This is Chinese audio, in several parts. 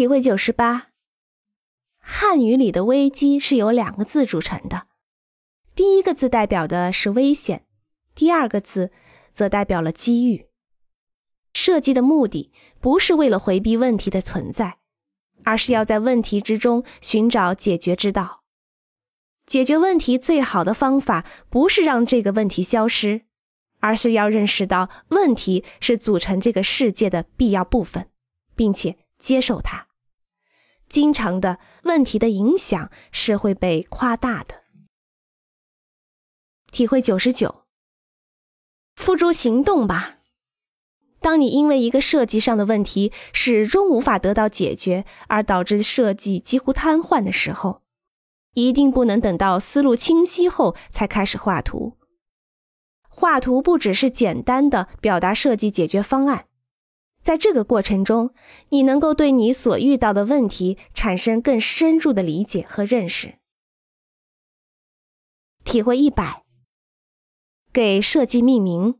体会九十八。汉语里的危机是由两个字组成的，第一个字代表的是危险，第二个字则代表了机遇。设计的目的不是为了回避问题的存在，而是要在问题之中寻找解决之道。解决问题最好的方法不是让这个问题消失，而是要认识到问题是组成这个世界的必要部分，并且接受它。经常的问题的影响是会被夸大的。体会九十九，付诸行动吧。当你因为一个设计上的问题始终无法得到解决，而导致设计几乎瘫痪的时候，一定不能等到思路清晰后才开始画图。画图不只是简单的表达设计解决方案。在这个过程中，你能够对你所遇到的问题产生更深入的理解和认识。体会一百，给设计命名。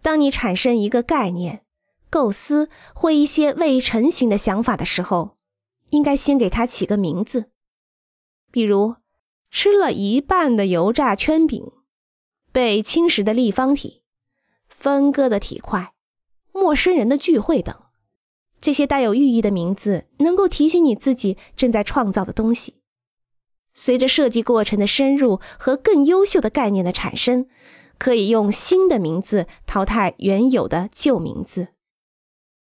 当你产生一个概念、构思或一些未成型的想法的时候，应该先给它起个名字，比如吃了一半的油炸圈饼、被侵蚀的立方体、分割的体块。陌生人的聚会等，这些带有寓意的名字能够提醒你自己正在创造的东西。随着设计过程的深入和更优秀的概念的产生，可以用新的名字淘汰原有的旧名字。